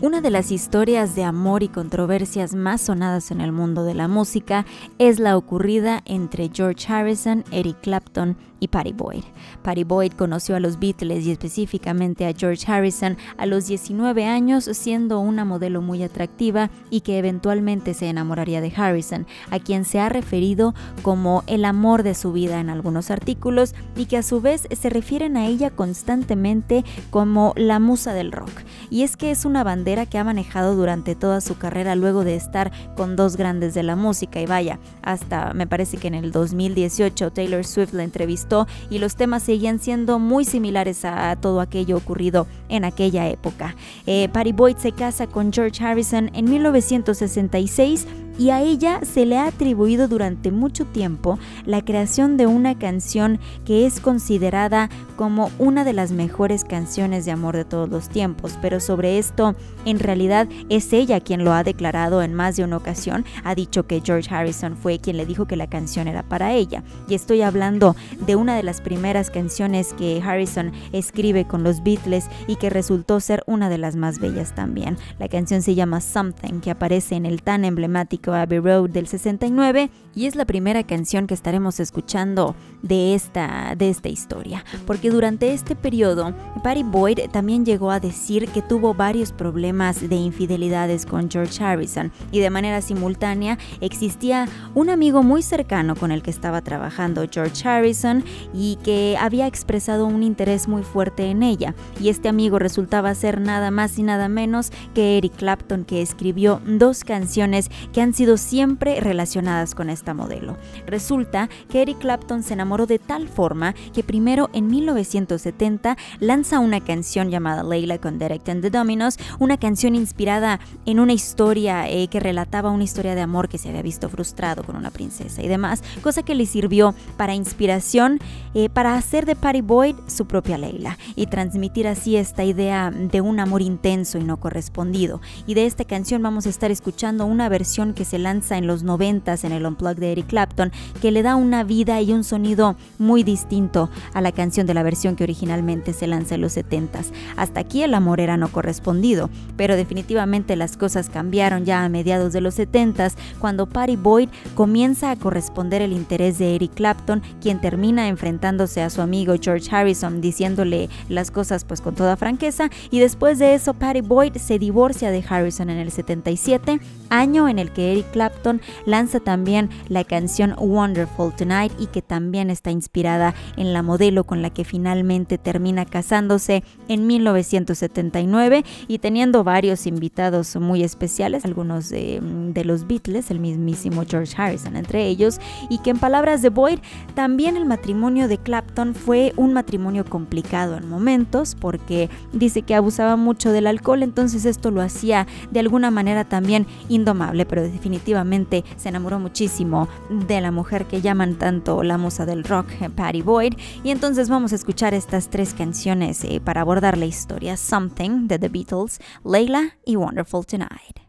Una de las historias de amor y controversias más sonadas en el mundo de la música es la ocurrida entre George Harrison, Eric Clapton y Patty Boyd. Patty Boyd conoció a los Beatles y específicamente a George Harrison a los 19 años siendo una modelo muy atractiva y que eventualmente se enamoraría de Harrison, a quien se ha referido como el amor de su vida en algunos artículos y que a su vez se refieren a ella constantemente como la musa del rock. Y es que es una bandera que ha manejado durante toda su carrera luego de estar con dos grandes de la música y vaya, hasta me parece que en el 2018 Taylor Swift la entrevistó y los temas seguían siendo muy similares a todo aquello ocurrido en aquella época. Eh, Patty Boyd se casa con George Harrison en 1966 y a ella se le ha atribuido durante mucho tiempo la creación de una canción que es considerada como una de las mejores canciones de amor de todos los tiempos, pero sobre esto en realidad es ella quien lo ha declarado en más de una ocasión, ha dicho que George Harrison fue quien le dijo que la canción era para ella, y estoy hablando de una de las primeras canciones que Harrison escribe con los Beatles y que resultó ser una de las más bellas también. La canción se llama Something, que aparece en el tan emblemático Abbey Road del 69 y es la primera canción que estaremos escuchando de esta, de esta historia, porque durante este periodo Patty Boyd también llegó a decir que tuvo varios problemas de infidelidades con George Harrison y de manera simultánea existía un amigo muy cercano con el que estaba trabajando George Harrison y que había expresado un interés muy fuerte en ella. Y este amigo resultaba ser nada más y nada menos que Eric Clapton que escribió dos canciones que han sido siempre relacionadas con esta modelo. Resulta que Eric Clapton se enamoró de tal forma que primero en 1970 lanza una canción llamada Layla con Derek and the Dominos, una canción inspirada en una historia eh, que relataba una historia de amor que se había visto frustrado con una princesa y demás, cosa que le sirvió para inspiración eh, para hacer de Patty Boyd su propia Layla y transmitir así esta idea de un amor intenso y no correspondido. Y de esta canción vamos a estar escuchando una versión que se lanza en los 90 en el Unplugged de Eric Clapton, que le da una vida y un sonido muy distinto a la canción de la versión que originalmente se lanza en los 70 Hasta aquí el amor era no correspondido, pero definitivamente las cosas cambiaron ya a mediados de los 70 cuando Patty Boyd comienza a corresponder el interés de Eric Clapton, quien termina enfrentándose a su amigo George Harrison diciéndole las cosas pues con toda franqueza y después de eso Patty Boyd se divorcia de Harrison en el 77, año en el que Eric Clapton lanza también la canción Wonderful Tonight y que también está inspirada en la modelo con la que finalmente termina casándose en 1979 y teniendo varios invitados muy especiales, algunos de, los Beatles, el mismísimo George Harrison entre ellos, y que en palabras de Boyd, también el matrimonio de Clapton fue un matrimonio complicado en momentos porque dice que abusaba mucho del alcohol, entonces esto lo hacía de alguna manera también indomable, pero definitivamente se enamoró muchísimo de la mujer que llaman tanto la musa del rock, Patty Boyd. Y entonces vamos a escuchar estas tres canciones eh, para abordar la historia: Something de The Beatles, Layla y Wonderful Tonight.